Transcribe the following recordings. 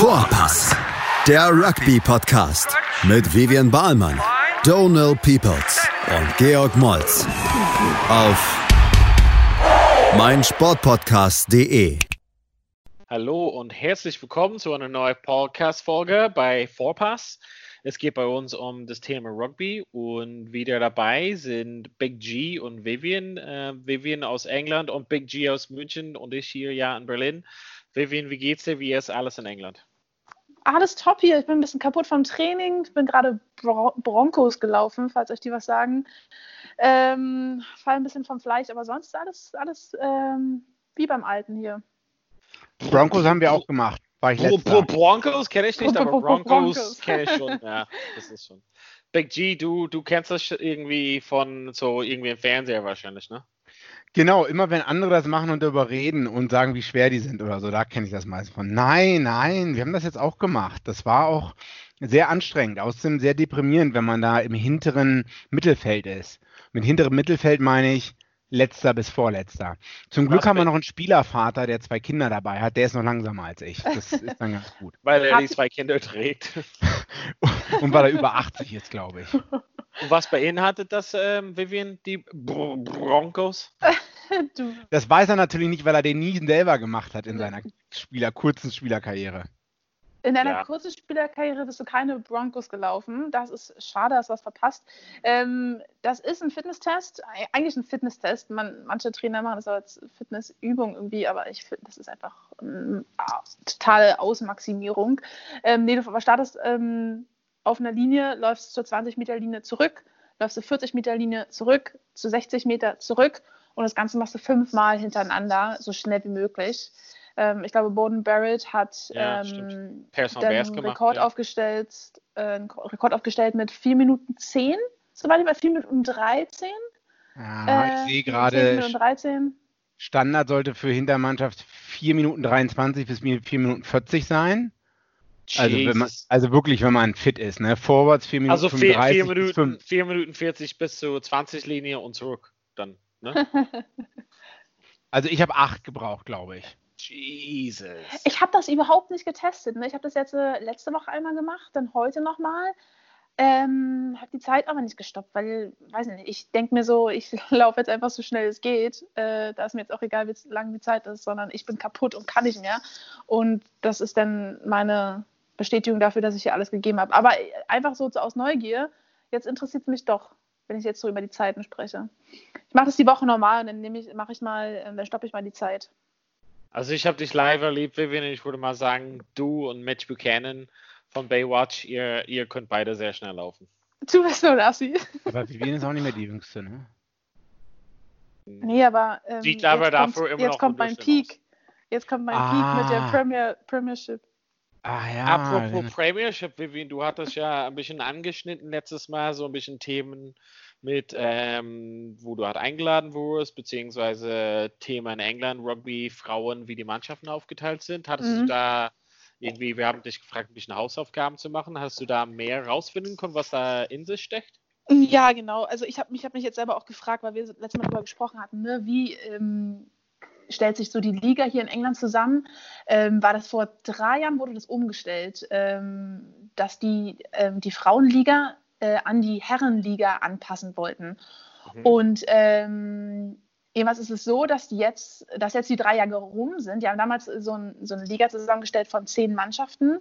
Vorpass, der Rugby-Podcast mit Vivian Bahlmann, Donal Peoples und Georg Moltz auf meinsportpodcast.de. Hallo und herzlich willkommen zu einer neuen Podcast-Folge bei Vorpass. Es geht bei uns um das Thema Rugby und wieder dabei sind Big G und Vivian. Äh, Vivian aus England und Big G aus München und ich hier ja in Berlin. Vivian, wie geht's dir? Wie ist alles in England? Alles top hier. Ich bin ein bisschen kaputt vom Training. Ich bin gerade Bron Broncos gelaufen, falls euch die was sagen. Ähm, fall ein bisschen vom Fleisch, aber sonst alles, alles ähm, wie beim Alten hier. Broncos haben wir auch gemacht. War ich Bro Broncos kenne ich nicht, aber Broncos kenne ich schon. Ja, das ist schon. Big G, du, du kennst das irgendwie von so irgendwie im Fernseher wahrscheinlich, ne? Genau, immer wenn andere das machen und darüber reden und sagen, wie schwer die sind oder so, da kenne ich das meistens von. Nein, nein, wir haben das jetzt auch gemacht. Das war auch sehr anstrengend, außerdem sehr deprimierend, wenn man da im hinteren Mittelfeld ist. Mit hinterem Mittelfeld meine ich letzter bis vorletzter. Zum Glück haben wir noch einen Spielervater, der zwei Kinder dabei hat. Der ist noch langsamer als ich. Das ist dann ganz gut. weil er die zwei Kinder trägt. und weil er über 80 ist, glaube ich. Und was beinhaltet das, ähm, Vivian, die Br Broncos? das weiß er natürlich nicht, weil er den nie selber gemacht hat in seiner Spieler, kurzen Spielerkarriere. In deiner ja. kurzen Spielerkarriere bist du keine Broncos gelaufen. Das ist schade, hast du was verpasst. Ähm, das ist ein Fitnesstest, eigentlich ein Fitnesstest. Man, manche Trainer machen das als Fitnessübung irgendwie, aber ich finde, das ist einfach ähm, totale Ausmaximierung. Ähm, nee, du startest ähm, auf einer Linie, läufst zur 20 Meter Linie zurück, läufst zur 40 Meter Linie zurück, zu 60 Meter zurück und das Ganze machst du fünfmal hintereinander, so schnell wie möglich. Ähm, ich glaube, Bowden Barrett hat ja, ähm, einen Rekord, ja. aufgestellt, äh, einen Rekord aufgestellt mit 4 Minuten 10, soweit ich weiß, 4 Minuten 13. Ja, äh, ich sehe gerade, Standard sollte für Hintermannschaft 4 Minuten 23 bis 4 Minuten 40 sein. Also, wenn man, also wirklich, wenn man fit ist, ne? Vorwärts 4 Minuten also 35 4 Minuten, 4 Minuten 40 bis zur 20 Linie und zurück dann. Ne? also ich habe 8 gebraucht, glaube ich. Jesus. Ich habe das überhaupt nicht getestet. Ne? Ich habe das jetzt äh, letzte Woche einmal gemacht, dann heute nochmal. Ähm, habe die Zeit aber nicht gestoppt, weil, weiß nicht, ich denke mir so, ich laufe jetzt einfach so schnell es geht. Äh, da ist mir jetzt auch egal, wie lang die Zeit ist, sondern ich bin kaputt und kann nicht mehr. Und das ist dann meine Bestätigung dafür, dass ich hier alles gegeben habe. Aber äh, einfach so aus Neugier, jetzt interessiert es mich doch, wenn ich jetzt so über die Zeiten spreche. Ich mache das die Woche normal und dann nehme ich, mache ich mal, äh, dann stoppe ich mal die Zeit. Also ich habe dich live erlebt, Vivian. Ich würde mal sagen, du und Mitch Buchanan von Baywatch, ihr, ihr könnt beide sehr schnell laufen. Du bist so Lassi. Aber Vivian ist auch nicht mehr die Jüngste, ne? Nee, aber ähm, Sieht aber jetzt dafür kommt, immer jetzt noch kommt mein Peak. Aus. Jetzt kommt mein ah. Peak mit der ah. Premier, Premiership. Ah, ja, Apropos. Premiership, Vivian, du hattest ja ein bisschen angeschnitten letztes Mal, so ein bisschen Themen mit, ähm, wo du halt eingeladen wurdest, beziehungsweise Thema in England, Rugby, Frauen, wie die Mannschaften aufgeteilt sind. Hattest mhm. du da irgendwie, wir haben dich gefragt, ein bisschen Hausaufgaben zu machen. Hast du da mehr rausfinden können, was da in sich steckt? Ja, genau. Also ich habe mich, hab mich jetzt selber auch gefragt, weil wir letztes Mal darüber gesprochen hatten, ne, wie ähm, stellt sich so die Liga hier in England zusammen. Ähm, war das vor drei Jahren, wurde das umgestellt, ähm, dass die, ähm, die Frauenliga äh, an die Herrenliga anpassen wollten. Mhm. Und ähm, Jedenfalls ist es so, dass jetzt, dass jetzt die drei Jahre rum sind. Die haben damals so, ein, so eine Liga zusammengestellt von zehn Mannschaften.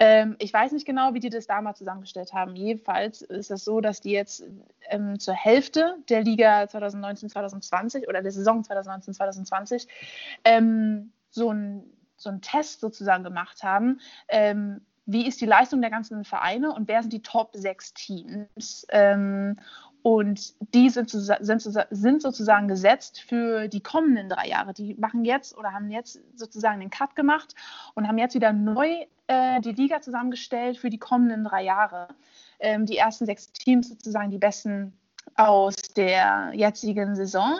Ähm, ich weiß nicht genau, wie die das damals zusammengestellt haben. Jedenfalls ist es so, dass die jetzt ähm, zur Hälfte der Liga 2019-2020 oder der Saison 2019-2020 ähm, so einen so Test sozusagen gemacht haben. Ähm, wie ist die Leistung der ganzen Vereine und wer sind die Top 6 Teams? Und die sind, sind, sind, sozusagen gesetzt für die kommenden drei Jahre. Die machen jetzt oder haben jetzt sozusagen den Cut gemacht und haben jetzt wieder neu äh, die Liga zusammengestellt für die kommenden drei Jahre. Ähm, die ersten sechs Teams sozusagen die besten aus der jetzigen Saison.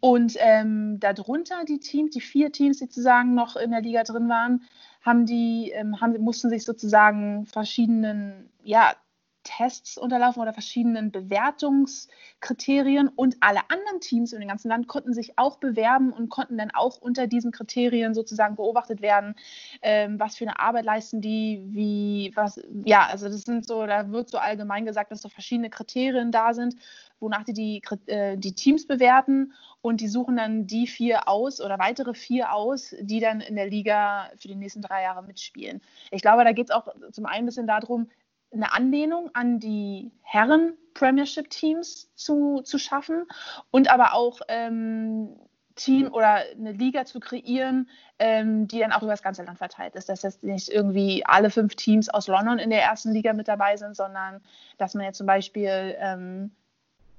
Und ähm, darunter die Teams, die vier Teams, die sozusagen noch in der Liga drin waren, haben die, ähm, haben, mussten sich sozusagen verschiedenen ja, Tests unterlaufen oder verschiedenen Bewertungskriterien und alle anderen Teams in dem ganzen Land konnten sich auch bewerben und konnten dann auch unter diesen Kriterien sozusagen beobachtet werden, ähm, was für eine Arbeit leisten die, wie, was, ja, also das sind so, da wird so allgemein gesagt, dass so verschiedene Kriterien da sind, wonach die die, äh, die Teams bewerten und die suchen dann die vier aus oder weitere vier aus, die dann in der Liga für die nächsten drei Jahre mitspielen. Ich glaube, da geht es auch zum einen ein bisschen darum, eine Anlehnung an die Herren Premiership Teams zu, zu schaffen und aber auch ähm, Team oder eine Liga zu kreieren, ähm, die dann auch über das ganze Land verteilt ist. Dass jetzt nicht irgendwie alle fünf Teams aus London in der ersten Liga mit dabei sind, sondern dass man jetzt zum Beispiel ähm,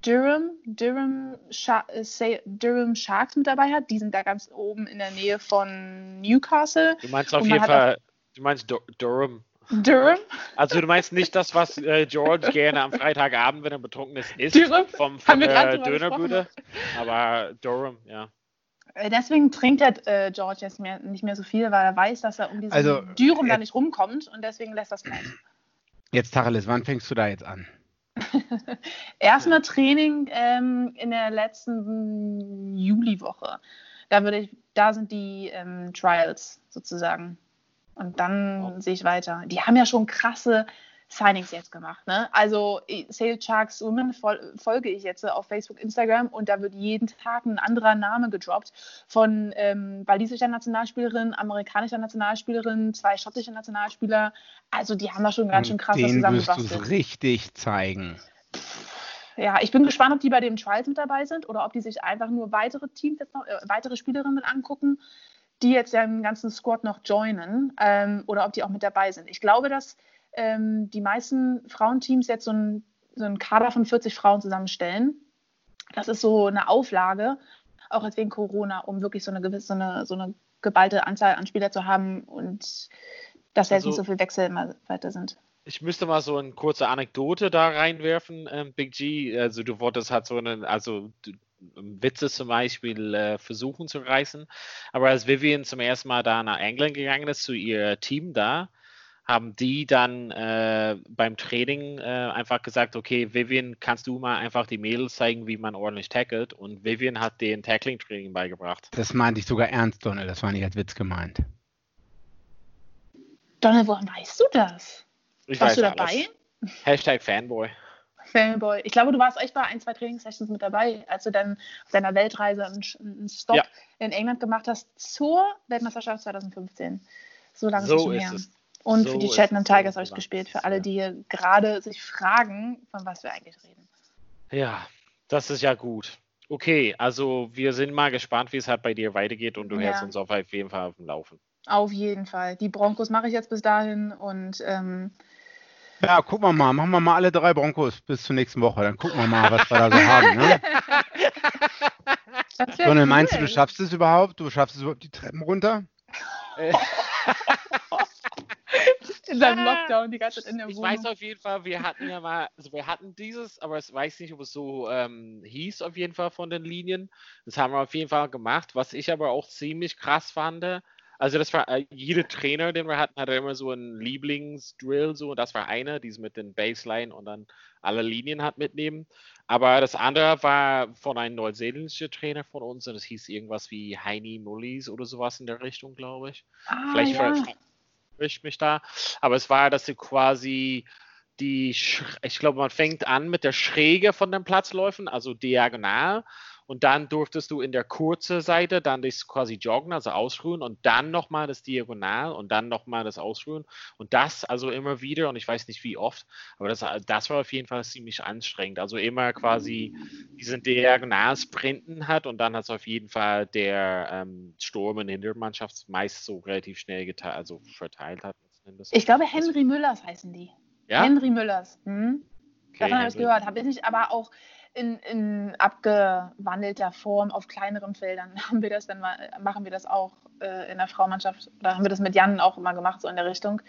Durham, Durham, äh, Durham Sharks mit dabei hat. Die sind da ganz oben in der Nähe von Newcastle. Du meinst auf jeden Fall, du meinst Durham. Durham? Also du meinst nicht das, was äh, George gerne am Freitagabend, wenn er betrunken ist, isst Durham? vom, von der Dönerbude. Aber Durham, ja. Äh, deswegen trinkt er, äh, George jetzt mehr, nicht mehr so viel, weil er weiß, dass er um diesen also, Dürum da nicht rumkommt und deswegen lässt das bleiben. Jetzt, Tacheles, wann fängst du da jetzt an? Erstmal Training ähm, in der letzten Juliwoche. Da, würde ich, da sind die ähm, Trials sozusagen. Und dann oh. sehe ich weiter. Die haben ja schon krasse Signings jetzt gemacht. Ne? Also Sale Sharks Women fol folge ich jetzt auf Facebook, Instagram und da wird jeden Tag ein anderer Name gedroppt von ähm, walisischer Nationalspielerin, amerikanischer Nationalspielerin, zwei schottische Nationalspieler. Also die haben da schon ganz schön krass was zusammengebastelt. wirst du richtig zeigen. Ja, ich bin gespannt, ob die bei den Trials mit dabei sind oder ob die sich einfach nur weitere Teams jetzt noch, äh, weitere Spielerinnen angucken die jetzt ja im ganzen Squad noch joinen ähm, oder ob die auch mit dabei sind. Ich glaube, dass ähm, die meisten Frauenteams jetzt so, ein, so einen Kader von 40 Frauen zusammenstellen. Das ist so eine Auflage, auch jetzt wegen Corona, um wirklich so eine gewisse, so eine, so eine geballte Anzahl an Spieler zu haben und dass also, jetzt nicht so viel Wechsel immer weiter sind. Ich müsste mal so eine kurze Anekdote da reinwerfen, ähm, Big G. Also du wolltest halt so eine, also Witze zum Beispiel äh, versuchen zu reißen. Aber als Vivian zum ersten Mal da nach England gegangen ist, zu ihr Team da, haben die dann äh, beim Training äh, einfach gesagt, okay, Vivian, kannst du mal einfach die Mädels zeigen, wie man ordentlich tackelt? Und Vivian hat den Tackling-Training beigebracht. Das meinte ich sogar ernst, Donald, das war nicht als Witz gemeint. Donald, woher weißt du das? Ich Warst du dabei? Alles. Hashtag Fanboy. Fanboy. Ich glaube, du warst echt bei ein, zwei Trainingssessions mit dabei, als du dann auf deiner Weltreise einen, einen Stop ja. in England gemacht hast zur Weltmeisterschaft 2015. So lange so ist es schon her. Es. Und so für die Cheltenham Tigers habe ich gespielt, für alle, die gerade sich fragen, von was wir eigentlich reden. Ja, das ist ja gut. Okay, also wir sind mal gespannt, wie es halt bei dir weitergeht und du ja. hältst uns auf jeden Fall auf dem Laufen. Auf jeden Fall. Die Broncos mache ich jetzt bis dahin und ähm, ja, gucken wir mal. Machen wir mal alle drei Broncos bis zur nächsten Woche. Dann gucken wir mal, was wir da so haben. Ne? Sonne, cool. meinst du, du schaffst es überhaupt? Du schaffst es überhaupt die Treppen runter? in seinem Lockdown die ganze Zeit in der Wohnung. Ich weiß auf jeden Fall, wir hatten ja mal, also wir hatten dieses, aber ich weiß nicht, ob es so ähm, hieß auf jeden Fall von den Linien. Das haben wir auf jeden Fall gemacht. Was ich aber auch ziemlich krass fand, also das war, äh, jeder Trainer, den wir hatten, hatte immer so einen Lieblingsdrill, so, das war einer, die mit den Baseline und dann alle Linien hat mitnehmen. Aber das andere war von einem neuseeländischen Trainer von uns und das hieß irgendwas wie Heini Mullis oder sowas in der Richtung, glaube ich. Ah, Vielleicht ja. ich mich da. Aber es war, dass sie quasi die, ich glaube, man fängt an mit der Schräge von den Platzläufen, also diagonal und dann durftest du in der kurzen Seite dann das quasi joggen, also ausruhen und dann nochmal das Diagonal und dann nochmal das Ausruhen und das also immer wieder und ich weiß nicht wie oft, aber das, das war auf jeden Fall ziemlich anstrengend. Also immer quasi diesen Diagonal-Sprinten hat und dann hat es auf jeden Fall der ähm, Sturm in der Hintermannschaft meist so relativ schnell geteilt, also verteilt hat. Ich glaube, Henry Müllers heißen die. Ja? Henry Müllers. Hm? Okay, Davon habe ich gehört. Habe ich nicht, aber auch in, in abgewandelter Form auf kleineren Feldern haben wir das dann mal, machen wir das auch äh, in der Frauenmannschaft oder haben wir das mit Jan auch immer gemacht, so in der Richtung.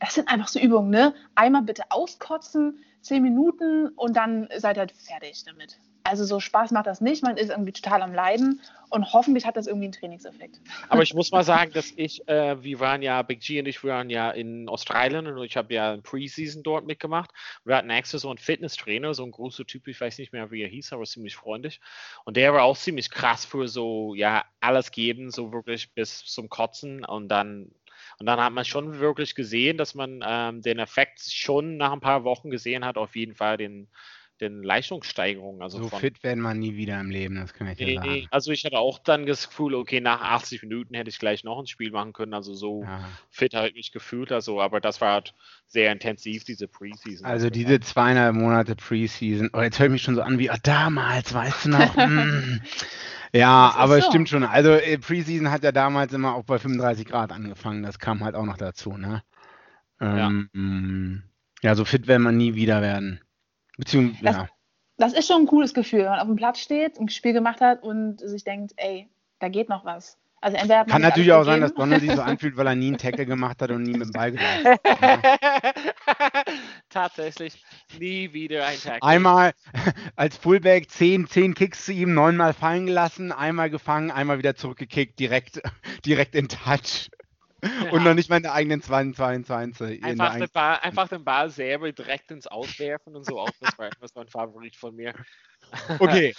Das sind einfach so Übungen, ne? Einmal bitte auskotzen, zehn Minuten und dann seid ihr fertig damit. Also so Spaß macht das nicht, man ist irgendwie total am Leiden und hoffentlich hat das irgendwie einen Trainingseffekt. Aber ich muss mal sagen, dass ich, äh, wir waren ja, Big G und ich waren ja in Australien und ich habe ja ein Preseason dort mitgemacht. Wir hatten extra so einen Fitnesstrainer, so ein großer Typ, ich weiß nicht mehr, wie er hieß, aber ziemlich freundlich. Und der war auch ziemlich krass für so, ja, alles geben, so wirklich bis zum Kotzen und dann und dann hat man schon wirklich gesehen, dass man ähm, den Effekt schon nach ein paar Wochen gesehen hat, auf jeden Fall den, den Leistungssteigerungen. Also so von, fit werden wir nie wieder im Leben, das kann ich dir sagen. also ich hatte auch dann das Gefühl, okay, nach 80 Minuten hätte ich gleich noch ein Spiel machen können. Also so ja. fit halt mich gefühlt, also, aber das war halt sehr intensiv, diese Preseason. Also diese zweieinhalb Monate Preseason, oh, jetzt höre ich mich schon so an wie, oh, damals, weißt du noch? mm. Ja, aber es so. stimmt schon. Also äh, Preseason hat ja damals immer auch bei 35 Grad angefangen. Das kam halt auch noch dazu, ne? Ähm, ja. Ja, so fit werden wir nie wieder werden. Beziehungsweise, das, ja. das ist schon ein cooles Gefühl, wenn man auf dem Platz steht, ein Spiel gemacht hat und sich denkt, ey, da geht noch was. Also entweder Kann natürlich auch sein, dass Donald sich so anfühlt, weil er nie einen Tackle gemacht hat und nie mit dem Ball gelaufen hat. Tatsächlich nie wieder ein Tackle. Einmal als Fullback zehn, zehn Kicks zu ihm, neunmal fallen gelassen, einmal gefangen, einmal wieder zurückgekickt, direkt, direkt in Touch. Ja. Und noch nicht mal in der eigenen 22. Einfach, den Ball, einfach den Ball selber direkt ins Auswerfen und so auch. Das war etwas mein Favorit von mir. Okay,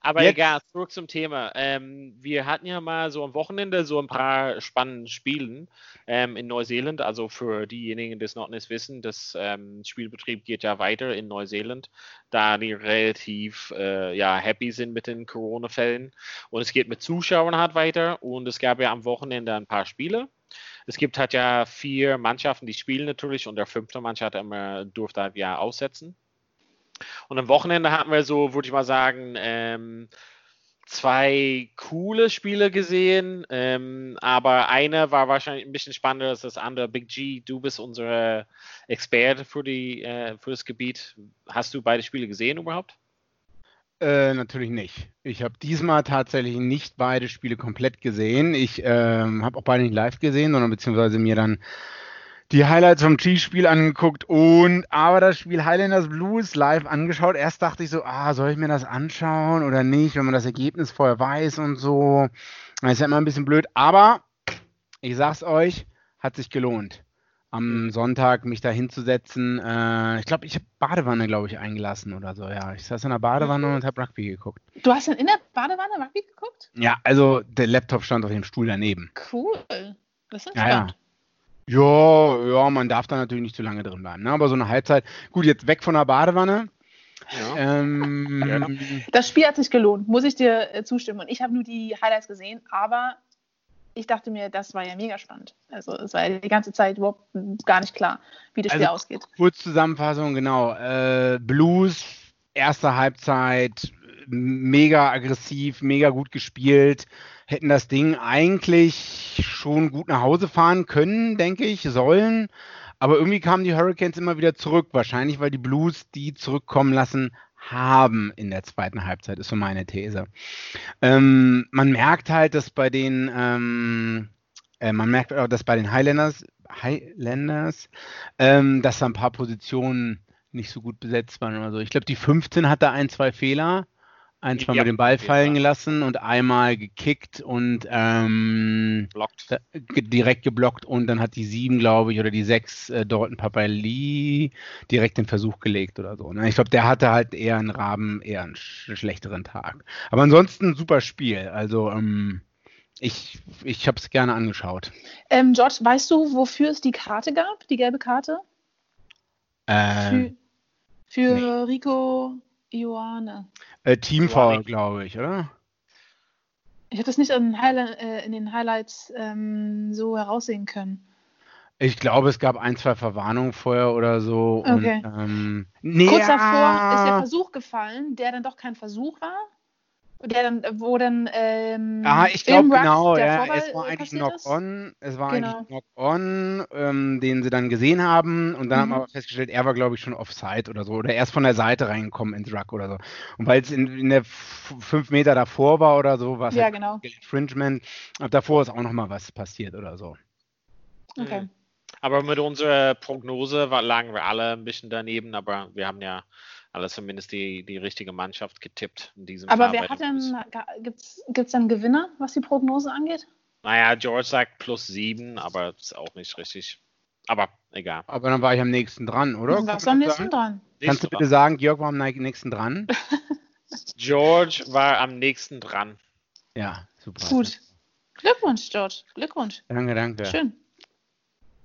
Aber Jetzt. egal, zurück zum Thema. Ähm, wir hatten ja mal so am Wochenende so ein paar spannende Spiele ähm, in Neuseeland. Also für diejenigen, die es noch nicht wissen, das ähm, Spielbetrieb geht ja weiter in Neuseeland, da die relativ äh, ja, happy sind mit den Corona-Fällen. Und es geht mit Zuschauern halt weiter. Und es gab ja am Wochenende ein paar Spiele. Es gibt halt ja vier Mannschaften, die spielen natürlich und der fünfte Mannschaft immer durfte halt ja aussetzen. Und am Wochenende hatten wir so, würde ich mal sagen, ähm, zwei coole Spiele gesehen, ähm, aber eine war wahrscheinlich ein bisschen spannender als das andere. Big G, du bist unsere Experte für, die, äh, für das Gebiet. Hast du beide Spiele gesehen überhaupt? Äh, natürlich nicht. Ich habe diesmal tatsächlich nicht beide Spiele komplett gesehen. Ich ähm, habe auch beide nicht live gesehen, sondern beziehungsweise mir dann die Highlights vom G-Spiel angeguckt und aber das Spiel Highlanders Blues live angeschaut. Erst dachte ich so, ah, soll ich mir das anschauen oder nicht, wenn man das Ergebnis vorher weiß und so. Das ist ja immer ein bisschen blöd, aber ich sag's euch, hat sich gelohnt. Am Sonntag mich da hinzusetzen. Äh, ich glaube, ich habe Badewanne, glaube ich, eingelassen oder so. Ja, ich saß in der Badewanne und habe Rugby geguckt. Du hast dann in der Badewanne Rugby geguckt? Ja, also der Laptop stand auf dem Stuhl daneben. Cool. Das ist ja, ja. Ja, ja, man darf da natürlich nicht zu lange drin bleiben. Ne? Aber so eine Halbzeit, gut, jetzt weg von der Badewanne. Ja. Ähm, das Spiel hat sich gelohnt, muss ich dir äh, zustimmen. Und ich habe nur die Highlights gesehen, aber ich dachte mir, das war ja mega spannend. Also es war ja die ganze Zeit überhaupt gar nicht klar, wie das Spiel also, ausgeht. Kurz Zusammenfassung, genau. Äh, Blues, erste Halbzeit, mega aggressiv, mega gut gespielt hätten das Ding eigentlich schon gut nach Hause fahren können, denke ich, sollen. Aber irgendwie kamen die Hurricanes immer wieder zurück. Wahrscheinlich, weil die Blues die zurückkommen lassen haben in der zweiten Halbzeit, ist so meine These. Ähm, man merkt halt, dass bei den, ähm, äh, man merkt auch, dass bei den Highlanders, Highlanders, ähm, dass da ein paar Positionen nicht so gut besetzt waren oder so. Ich glaube, die 15 hat da ein, zwei Fehler ein, zwei Mal den Ball fallen gelassen und einmal gekickt und ähm, direkt geblockt und dann hat die sieben, glaube ich, oder die sechs äh, Dalton Papali direkt den Versuch gelegt oder so. Ne? Ich glaube, der hatte halt eher einen Raben, eher einen sch schlechteren Tag. Aber ansonsten super Spiel. Also ähm, ich, ich habe es gerne angeschaut. Ähm, George, weißt du, wofür es die Karte gab, die gelbe Karte? Äh, für für nee. Rico Ioane. Äh, Teamfoul, glaube ich, oder? Ich habe das nicht in, äh, in den Highlights ähm, so heraussehen können. Ich glaube, es gab ein, zwei Verwarnungen vorher oder so. Okay. Und, ähm, nee, Kurz davor ist der Versuch gefallen, der dann doch kein Versuch war der dann, wo dann ähm, Ah, ich glaube genau, ja, es war eigentlich Knock-On, es war genau. eigentlich Knock-On, ähm, den sie dann gesehen haben und dann mhm. haben wir aber festgestellt, er war glaube ich schon Offside oder so oder erst von der Seite reingekommen ins Ruck oder so. Und weil es in, in, der fünf Meter davor war oder so, war es ja, halt genau. Infringement, ab davor ist auch nochmal was passiert oder so. Okay. Mhm. Aber mit unserer Prognose war, lagen wir alle ein bisschen daneben, aber wir haben ja alles zumindest die, die richtige Mannschaft getippt in diesem Aber wer hat denn, gibt es denn Gewinner, was die Prognose angeht? Naja, George sagt plus sieben, aber das ist auch nicht richtig. Aber egal. Aber dann war ich am nächsten dran, oder? Warst du am nächsten dran? Kannst du bitte sagen, Georg war am nächsten dran? George war am nächsten dran. Ja, super. Gut. Glückwunsch, George. Glückwunsch. Danke, danke. Schön.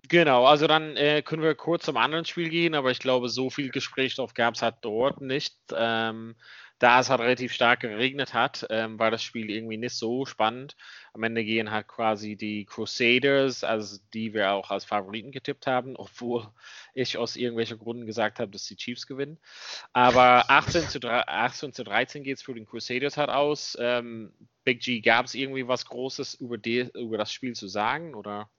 Genau, also dann äh, können wir kurz zum anderen Spiel gehen, aber ich glaube, so viel Gesprächsstoff gab es halt dort nicht. Ähm, da es halt relativ stark geregnet hat, ähm, war das Spiel irgendwie nicht so spannend. Am Ende gehen halt quasi die Crusaders, also die wir auch als Favoriten getippt haben, obwohl ich aus irgendwelchen Gründen gesagt habe, dass die Chiefs gewinnen. Aber 18 zu, 18 zu 13 geht es für den Crusaders halt aus. Ähm, Big G, gab es irgendwie was Großes über, die, über das Spiel zu sagen, oder?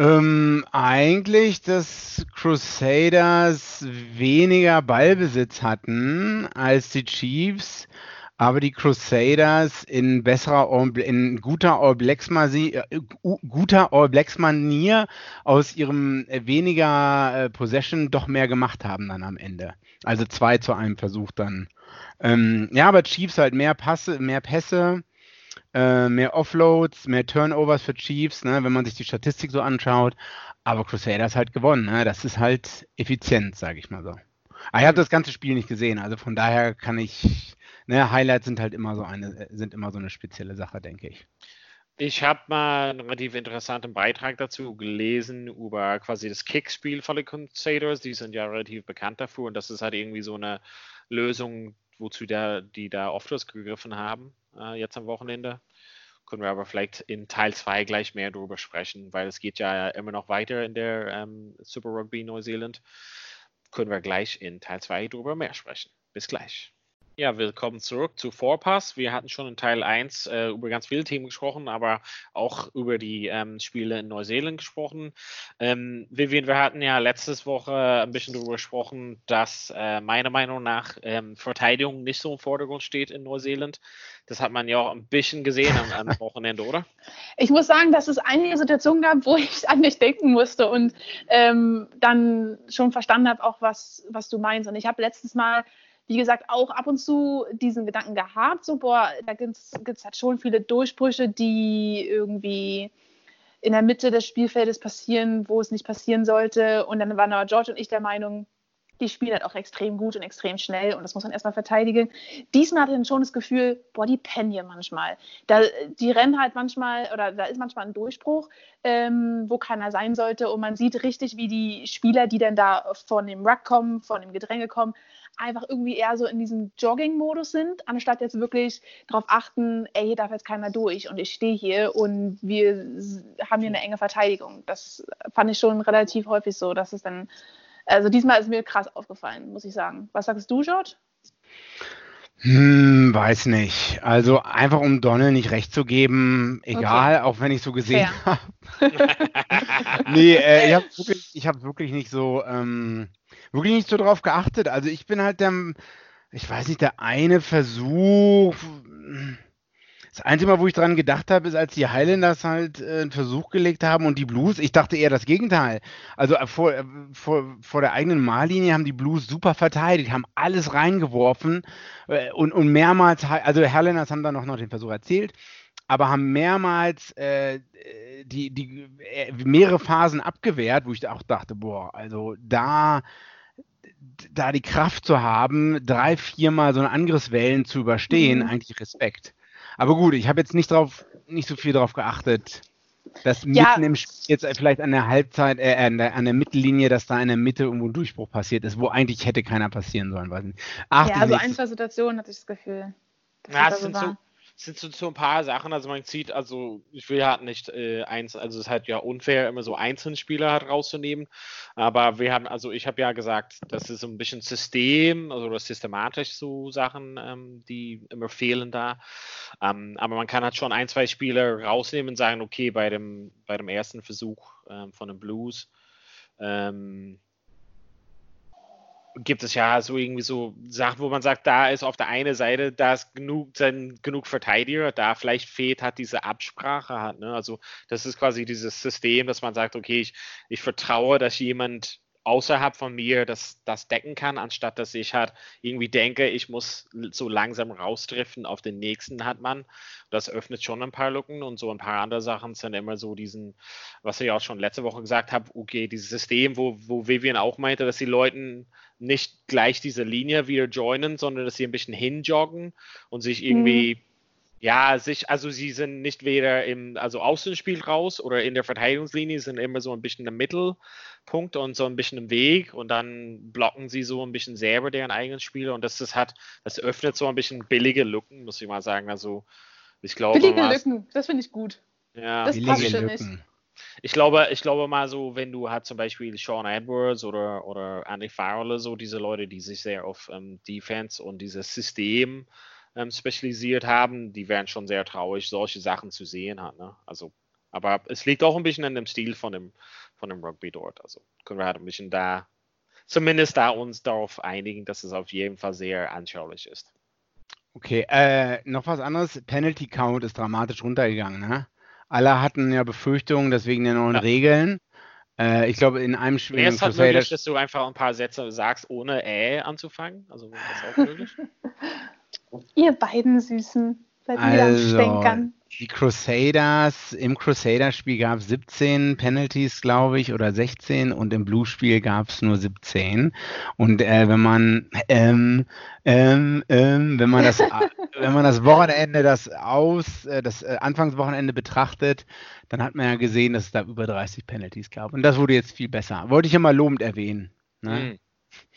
Ähm, eigentlich, dass Crusaders weniger Ballbesitz hatten als die Chiefs, aber die Crusaders in besserer, in guter All Blacks Manier, äh, guter All Blacks Manier aus ihrem weniger äh, Possession doch mehr gemacht haben dann am Ende. Also zwei zu einem Versuch dann. Ähm, ja, aber Chiefs halt mehr Passe, mehr Pässe äh, mehr Offloads, mehr Turnovers für Chiefs, ne, wenn man sich die Statistik so anschaut. Aber Crusaders halt gewonnen. Ne? Das ist halt effizient, sage ich mal so. Aber ich habe das ganze Spiel nicht gesehen, also von daher kann ich, ne, Highlights sind halt immer so eine, sind immer so eine spezielle Sache, denke ich. Ich habe mal einen relativ interessanten Beitrag dazu gelesen über quasi das Kickspiel von den Crusaders. Die sind ja relativ bekannt dafür und das ist halt irgendwie so eine Lösung, wozu der, die da oft gegriffen haben äh, jetzt am Wochenende. Können wir aber vielleicht in Teil 2 gleich mehr darüber sprechen, weil es geht ja immer noch weiter in der ähm, Super Rugby Neuseeland. Können wir gleich in Teil 2 darüber mehr sprechen. Bis gleich. Ja, willkommen zurück zu Vorpass. Wir hatten schon in Teil 1 äh, über ganz viele Themen gesprochen, aber auch über die ähm, Spiele in Neuseeland gesprochen. Ähm, Vivian, wir hatten ja letztes Woche ein bisschen darüber gesprochen, dass äh, meiner Meinung nach ähm, Verteidigung nicht so im Vordergrund steht in Neuseeland. Das hat man ja auch ein bisschen gesehen am, am Wochenende, oder? Ich muss sagen, dass es einige Situationen gab, wo ich an dich denken musste und ähm, dann schon verstanden habe, auch was, was du meinst. Und ich habe letztes Mal wie gesagt, auch ab und zu diesen Gedanken gehabt, so, boah, da gibt es halt schon viele Durchbrüche, die irgendwie in der Mitte des Spielfeldes passieren, wo es nicht passieren sollte. Und dann waren aber George und ich der Meinung, die spielen halt auch extrem gut und extrem schnell und das muss man erstmal verteidigen. Diesmal hatte ich schon das Gefühl, boah, die pennen hier manchmal. Da, die rennen halt manchmal, oder da ist manchmal ein Durchbruch, ähm, wo keiner sein sollte und man sieht richtig, wie die Spieler, die dann da von dem Ruck kommen, von dem Gedränge kommen, einfach irgendwie eher so in diesem Jogging-Modus sind, anstatt jetzt wirklich darauf achten, ey, hier darf jetzt keiner durch und ich stehe hier und wir haben hier eine enge Verteidigung. Das fand ich schon relativ häufig so, dass es dann, also diesmal ist mir krass aufgefallen, muss ich sagen. Was sagst du, George? Hm, weiß nicht. Also einfach um Donald nicht recht zu geben, egal, okay. auch wenn ich so gesehen habe. nee, äh, ich habe wirklich, hab wirklich nicht so ähm, wirklich nicht so drauf geachtet. Also ich bin halt der, ich weiß nicht, der eine Versuch. Das einzige Mal, wo ich dran gedacht habe, ist, als die Highlanders halt äh, einen Versuch gelegt haben und die Blues, ich dachte eher das Gegenteil. Also äh, vor, äh, vor, vor der eigenen Mahllinie haben die Blues super verteidigt, haben alles reingeworfen äh, und, und mehrmals, also Highlanders haben dann noch, noch den Versuch erzählt, aber haben mehrmals äh, die, die äh, mehrere Phasen abgewehrt, wo ich auch dachte, boah, also da da die Kraft zu haben, drei, viermal so eine Angriffswellen zu überstehen, mhm. eigentlich Respekt. Aber gut, ich habe jetzt nicht drauf, nicht so viel darauf geachtet, dass ja. mitten im Spiel jetzt vielleicht an der Halbzeit, äh, an, der, an der Mittellinie, dass da in der Mitte irgendwo ein Durchbruch passiert ist, wo eigentlich hätte keiner passieren sollen. Weiß nicht. Ach, ja, also ein, zwei Situationen hatte ich das Gefühl. Ja, es sind so, sind so, so ein paar Sachen, also man sieht, also ich will halt nicht äh, eins, also es ist halt ja unfair, immer so einzelne Spieler halt rauszunehmen, aber wir haben, also ich habe ja gesagt, das ist so ein bisschen System, also systematisch so Sachen, ähm, die immer fehlen da, ähm, aber man kann halt schon ein, zwei Spieler rausnehmen und sagen, okay, bei dem, bei dem ersten Versuch ähm, von den Blues, ähm, gibt es ja so irgendwie so Sachen, wo man sagt, da ist auf der einen Seite, da ist genug, sind genug Verteidiger, da vielleicht fehlt hat diese Absprache hat. Ne? Also das ist quasi dieses System, dass man sagt, okay, ich, ich vertraue, dass jemand außerhalb von mir das, das decken kann, anstatt dass ich halt irgendwie denke, ich muss so langsam rausdriften auf den nächsten hat man. Das öffnet schon ein paar Lücken und so ein paar andere Sachen sind immer so diesen, was ich auch schon letzte Woche gesagt habe, okay, dieses System, wo, wo Vivian auch meinte, dass die Leuten nicht gleich diese Linie wieder joinen, sondern dass sie ein bisschen hinjoggen und sich irgendwie mhm ja, sich, also sie sind nicht weder im also Außenspiel raus oder in der Verteidigungslinie, sind immer so ein bisschen im Mittelpunkt und so ein bisschen im Weg und dann blocken sie so ein bisschen selber deren eigenen Spiel und das, das hat, das öffnet so ein bisschen billige Lücken, muss ich mal sagen. Also ich glaube. Billige Lücken, das finde ich gut. Ja, das passt für mich. Ich glaube, ich glaube mal so, wenn du halt zum Beispiel Sean Edwards oder, oder Andy Farrell, so diese Leute, die sich sehr auf ähm, Defense und dieses System ähm, spezialisiert haben, die wären schon sehr traurig, solche Sachen zu sehen hat. Ne? Also, aber es liegt auch ein bisschen an dem Stil von dem, von dem Rugby dort. Also können wir halt ein bisschen da, zumindest da uns darauf einigen, dass es auf jeden Fall sehr anschaulich ist. Okay, äh, noch was anderes. Penalty Count ist dramatisch runtergegangen. Ne? Alle hatten ja Befürchtungen, deswegen der neuen ja. Regeln. Äh, ich glaube, in einem Spiel. Wäre es halt möglich, dass du einfach ein paar Sätze sagst, ohne Äh anzufangen? Also das auch möglich? Ihr beiden Süßen. Seid also, Stänkern. Die Crusaders, im Crusaders-Spiel gab es 17 Penalties, glaube ich, oder 16 und im Blue-Spiel gab es nur 17. Und äh, wenn man ähm, ähm, ähm, wenn man das wenn man das Wochenende, das aus, äh, das äh, Anfangswochenende betrachtet, dann hat man ja gesehen, dass es da über 30 Penalties gab. Und das wurde jetzt viel besser. Wollte ich ja mal lobend erwähnen. Ne? Mhm.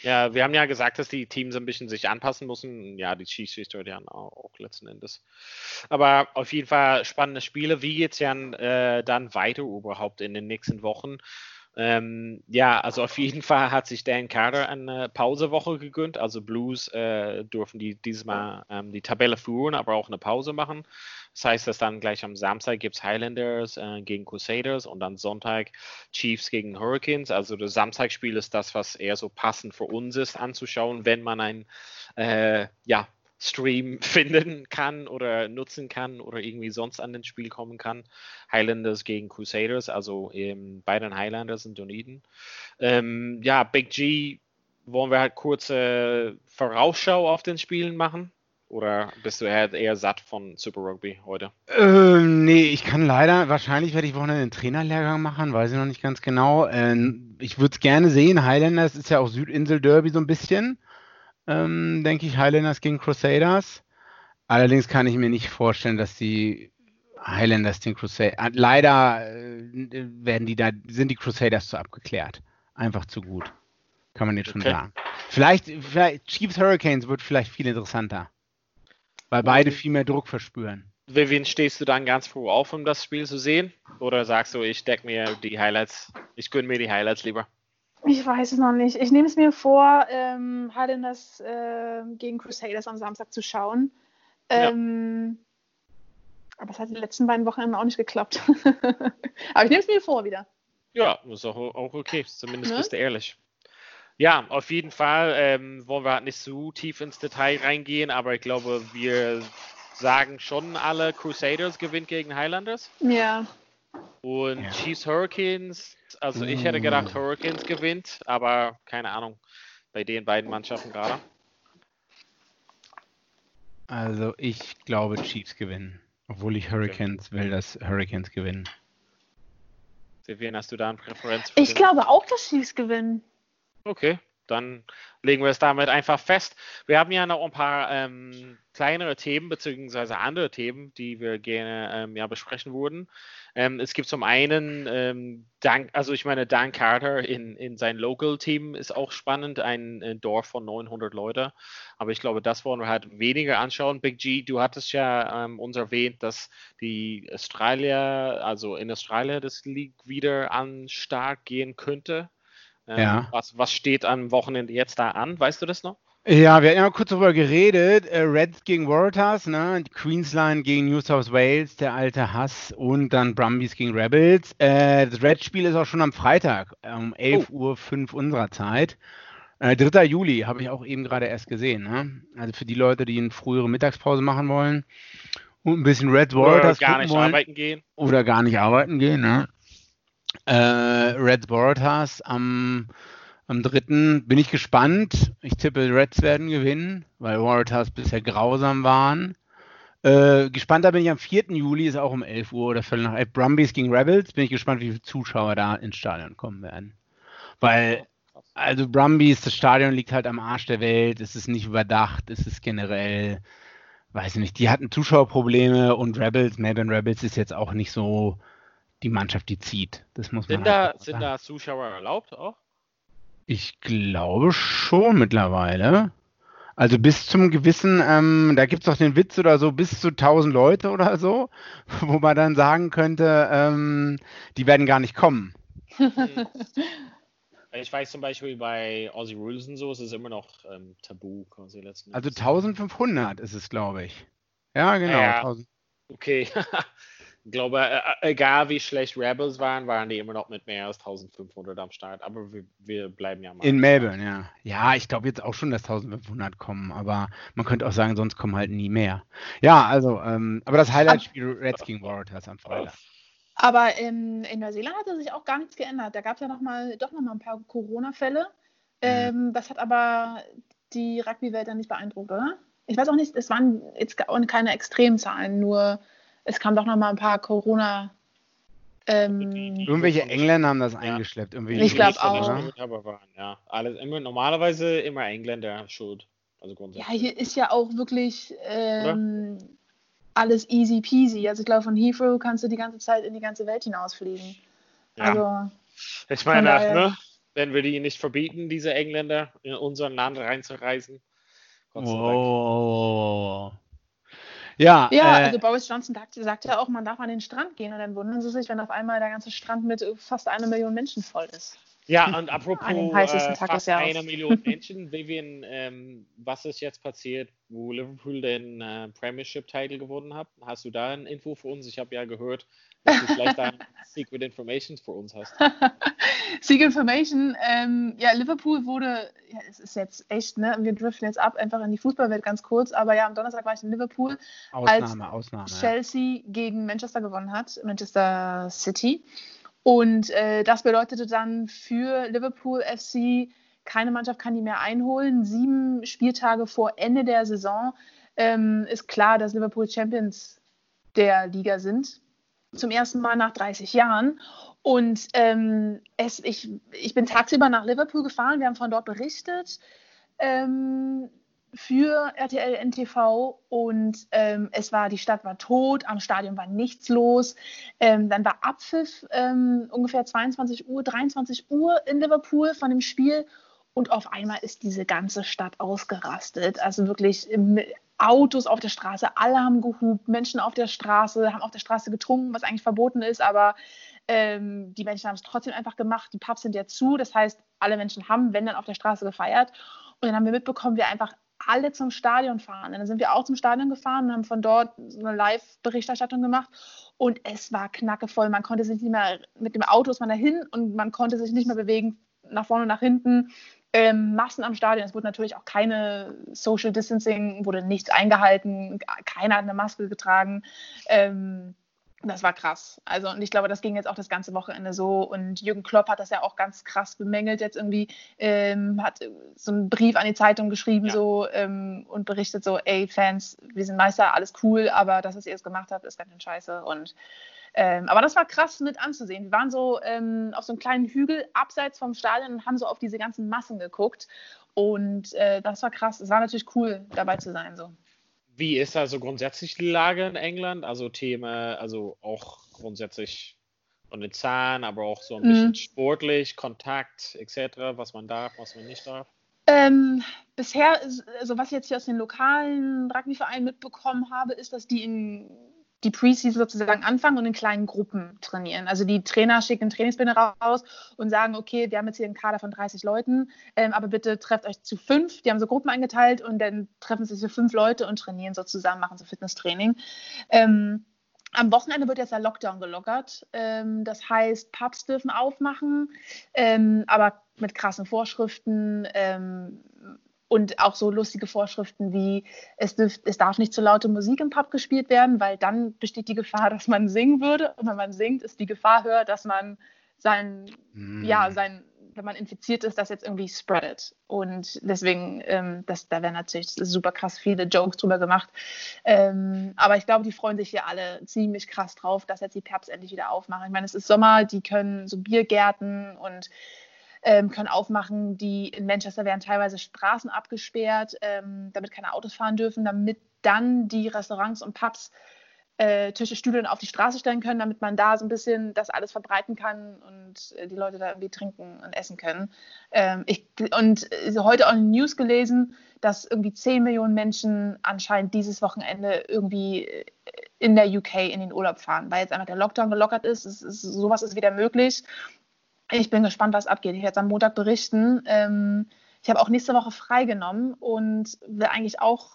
Ja, wir haben ja gesagt, dass die Teams ein bisschen sich anpassen müssen. Ja, die Chiefs dann auch, auch letzten Endes. Aber auf jeden Fall spannende Spiele. Wie geht es ja äh, dann weiter überhaupt in den nächsten Wochen? Ähm, ja, also auf jeden Fall hat sich Dan Carter eine Pausewoche gegönnt. Also Blues äh, dürfen die diesmal ähm, die Tabelle führen, aber auch eine Pause machen. Das heißt, dass dann gleich am Samstag gibt es Highlanders äh, gegen Crusaders und dann Sonntag Chiefs gegen Hurricanes. Also das Samstagspiel ist das, was eher so passend für uns ist anzuschauen, wenn man ein äh, ja, Stream finden kann oder nutzen kann oder irgendwie sonst an den Spiel kommen kann. Highlanders gegen Crusaders, also ähm, bei den Highlanders in Dunedin. Ähm, ja, Big G, wollen wir halt kurze Vorausschau auf den Spielen machen? Oder bist du eher, eher satt von Super Rugby heute? Ähm, nee, ich kann leider, wahrscheinlich werde ich Wochenende einen Trainerlehrgang machen, weiß ich noch nicht ganz genau. Ähm, ich würde es gerne sehen. Highlanders ist ja auch Südinsel-Derby so ein bisschen, ähm, denke ich. Highlanders gegen Crusaders. Allerdings kann ich mir nicht vorstellen, dass die Highlanders den Crusaders. Äh, leider äh, werden die da, sind die Crusaders zu abgeklärt. Einfach zu gut. Kann man jetzt schon okay. sagen. Vielleicht, vielleicht Chiefs Hurricanes wird vielleicht viel interessanter. Weil beide viel mehr Druck verspüren. Vivian, stehst du dann ganz froh auf, um das Spiel zu sehen? Oder sagst du, ich decke mir die Highlights, ich gönne mir die Highlights lieber? Ich weiß es noch nicht. Ich nehme es mir vor, ähm, Highlanders äh, gegen Crusaders am Samstag zu schauen. Ähm, ja. Aber es hat die letzten beiden Wochen auch nicht geklappt. aber ich nehme es mir vor wieder. Ja, ist auch, auch okay. Zumindest ne? bist du ehrlich. Ja, auf jeden Fall ähm, wollen wir halt nicht zu tief ins Detail reingehen, aber ich glaube, wir sagen schon alle, Crusaders gewinnt gegen Highlanders. Ja. Und ja. Chiefs Hurricanes, also ich hätte gedacht, mm. Hurricanes gewinnt, aber keine Ahnung, bei den beiden Mannschaften gerade. Also ich glaube, Chiefs gewinnen, obwohl ich Hurricanes will, dass Hurricanes gewinnen. Vivian, hast du da eine Präferenz? ich glaube auch, dass Chiefs gewinnen. Okay, dann legen wir es damit einfach fest. Wir haben ja noch ein paar ähm, kleinere Themen beziehungsweise andere Themen, die wir gerne ähm, ja, besprechen würden. Ähm, es gibt zum einen, ähm, Dank, also ich meine, Dan Carter in, in sein Local-Team ist auch spannend, ein, ein, Dorf von 900 Leute. Aber ich glaube, das wollen wir halt weniger anschauen. Big G, du hattest ja ähm, uns erwähnt, dass die Australier, also in Australien das League wieder an Start gehen könnte. Ähm, ja. Was, was steht am Wochenende jetzt da an? Weißt du das noch? Ja, wir hatten ja kurz darüber geredet. Äh, Reds gegen Waratahs, ne? Queensland gegen New South Wales, der alte Hass und dann Brumbies gegen Rebels. Äh, das Red-Spiel ist auch schon am Freitag um 11.05 oh. Uhr unserer Zeit. Äh, 3. Juli habe ich auch eben gerade erst gesehen. Ne? Also für die Leute, die eine frühere Mittagspause machen wollen und ein bisschen Red Waratahs Oder gar nicht wollen, arbeiten gehen. Oder gar nicht arbeiten gehen, ne? Äh, Red Waratahs am Am dritten bin ich gespannt. Ich tippe, Reds werden gewinnen, weil Waratahs bisher grausam waren. Äh, gespannter bin ich am 4. Juli, ist auch um 11 Uhr oder völlig nach Brumbies gegen Rebels. Bin ich gespannt, wie viele Zuschauer da ins Stadion kommen werden. Weil, also Brumbies, das Stadion liegt halt am Arsch der Welt, es ist nicht überdacht, es ist generell, weiß ich nicht, die hatten Zuschauerprobleme und Rebels, Melbourne Rebels ist jetzt auch nicht so die Mannschaft, die zieht. Das muss man sind halt da, Sind da Zuschauer erlaubt auch? Ich glaube schon mittlerweile. Also bis zum gewissen, ähm, da gibt es doch den Witz oder so, bis zu 1000 Leute oder so, wo man dann sagen könnte, ähm, die werden gar nicht kommen. Ich weiß zum Beispiel bei Aussie Rules und so ist es immer noch ähm, tabu quasi letzten Also 1500 ist es, glaube ich. Ja, genau. Ja, okay. Ich glaube, äh, äh, egal wie schlecht Rebels waren, waren die immer noch mit mehr als 1500 am Start. Aber wir, wir bleiben ja mal. In Melbourne, ja. Ja, ich glaube jetzt auch schon, dass 1500 kommen. Aber man könnte auch sagen, sonst kommen halt nie mehr. Ja, also, ähm, aber das Highlight-Spiel Reds gegen Warriors am Freitag. Aber in, in Neuseeland hat sich auch gar nichts geändert. Da gab es ja noch mal, doch noch mal ein paar Corona-Fälle. Mhm. Ähm, das hat aber die Rugby-Welt dann nicht beeindruckt, oder? Ich weiß auch nicht, es waren jetzt keine Extremzahlen, nur es kam doch noch mal ein paar Corona. Ähm, Irgendwelche Engländer haben das ja. eingeschleppt. Irgendwie ich glaube auch. Aber waren, ja. Alles, immer, normalerweise immer Engländer schuld. Also grundsätzlich. Ja, hier ist ja auch wirklich ähm, alles easy peasy. Also ich glaube, von Heathrow kannst du die ganze Zeit in die ganze Welt hinausfliegen. Ja. Also, ich meine, ne, wenn wir die nicht verbieten, diese Engländer in unser Land reinzureisen. Wow. Ja, ja äh, also Boris Johnson sagt ja auch, man darf an den Strand gehen und dann wundern sie sich, wenn auf einmal der ganze Strand mit fast einer Million Menschen voll ist. Ja, und apropos äh, fast eine Million Menschen, Vivian, ähm, was ist jetzt passiert, wo Liverpool den äh, Premiership-Titel gewonnen hat? Hast du da ein Info für uns? Ich habe ja gehört, dass du vielleicht da Secret Information für uns hast. Secret Information, ähm, ja, Liverpool wurde, ja, es ist jetzt echt, ne, wir driften jetzt ab, einfach in die Fußballwelt ganz kurz, aber ja, am Donnerstag war ich in Liverpool, Ausnahme, als Ausnahme, Chelsea ja. gegen Manchester gewonnen hat, Manchester City. Und äh, das bedeutete dann für Liverpool FC, keine Mannschaft kann die mehr einholen. Sieben Spieltage vor Ende der Saison ähm, ist klar, dass Liverpool Champions der Liga sind. Zum ersten Mal nach 30 Jahren. Und ähm, es, ich, ich bin tagsüber nach Liverpool gefahren. Wir haben von dort berichtet. Ähm, für RTL NTV und ähm, es war, die Stadt war tot, am Stadion war nichts los. Ähm, dann war Abpfiff ähm, ungefähr 22 Uhr, 23 Uhr in Liverpool von dem Spiel und auf einmal ist diese ganze Stadt ausgerastet. Also wirklich Autos auf der Straße, alle haben gehupt, Menschen auf der Straße, haben auf der Straße getrunken, was eigentlich verboten ist, aber ähm, die Menschen haben es trotzdem einfach gemacht. Die Pubs sind ja zu, das heißt, alle Menschen haben, wenn dann auf der Straße gefeiert. Und dann haben wir mitbekommen, wie einfach alle zum Stadion fahren. Und dann sind wir auch zum Stadion gefahren und haben von dort eine Live-Berichterstattung gemacht. Und es war knackevoll. Man konnte sich nicht mehr, mit dem Auto ist man dahin und man konnte sich nicht mehr bewegen, nach vorne und nach hinten. Ähm, Massen am Stadion. Es wurde natürlich auch keine Social Distancing, wurde nichts eingehalten. Keiner hat eine Maske getragen. Ähm, das war krass. Also, und ich glaube, das ging jetzt auch das ganze Wochenende so. Und Jürgen Klopp hat das ja auch ganz krass bemängelt. Jetzt irgendwie ähm, hat so einen Brief an die Zeitung geschrieben ja. so ähm, und berichtet so: Ey, Fans, wir sind Meister, alles cool, aber das, was ihr jetzt gemacht habt, ist ganz schön scheiße. Und ähm, aber das war krass mit anzusehen. Wir waren so ähm, auf so einem kleinen Hügel abseits vom Stadion und haben so auf diese ganzen Massen geguckt. Und äh, das war krass. Es war natürlich cool, dabei zu sein. So. Wie ist also grundsätzlich die Lage in England? Also Thema, also auch grundsätzlich von den Zahlen, aber auch so ein bisschen mhm. sportlich, Kontakt etc., was man darf, was man nicht darf? Ähm, bisher, also was ich jetzt hier aus den lokalen Rugbyvereinen mitbekommen habe, ist, dass die in die Preseason sozusagen anfangen und in kleinen Gruppen trainieren. Also die Trainer schicken Trainingspläne raus und sagen, okay, wir haben jetzt hier einen Kader von 30 Leuten, ähm, aber bitte trefft euch zu fünf. Die haben so Gruppen eingeteilt und dann treffen sich so fünf Leute und trainieren so zusammen, machen so Fitnesstraining. Ähm, am Wochenende wird jetzt der Lockdown gelockert. Ähm, das heißt, Pubs dürfen aufmachen, ähm, aber mit krassen Vorschriften. Und auch so lustige Vorschriften wie, es, dürf, es darf nicht zu so laute Musik im Pub gespielt werden, weil dann besteht die Gefahr, dass man singen würde. Und wenn man singt, ist die Gefahr höher, dass man sein, mm. ja, sein, wenn man infiziert ist, das jetzt irgendwie spreadet. Und deswegen, ähm, das, da werden natürlich super krass viele Jokes drüber gemacht. Ähm, aber ich glaube, die freuen sich hier alle ziemlich krass drauf, dass jetzt die Pubs endlich wieder aufmachen. Ich meine, es ist Sommer, die können so Biergärten und ähm, können aufmachen. Die in Manchester werden teilweise Straßen abgesperrt, ähm, damit keine Autos fahren dürfen, damit dann die Restaurants und Pubs äh, Tische, Stühle auf die Straße stellen können, damit man da so ein bisschen das alles verbreiten kann und äh, die Leute da irgendwie trinken und essen können. Ähm, ich, und äh, heute auch in den News gelesen, dass irgendwie 10 Millionen Menschen anscheinend dieses Wochenende irgendwie äh, in der UK in den Urlaub fahren, weil jetzt einfach der Lockdown gelockert ist. ist sowas ist wieder möglich. Ich bin gespannt, was abgeht. Ich werde am Montag berichten. Ähm, ich habe auch nächste Woche freigenommen und will eigentlich auch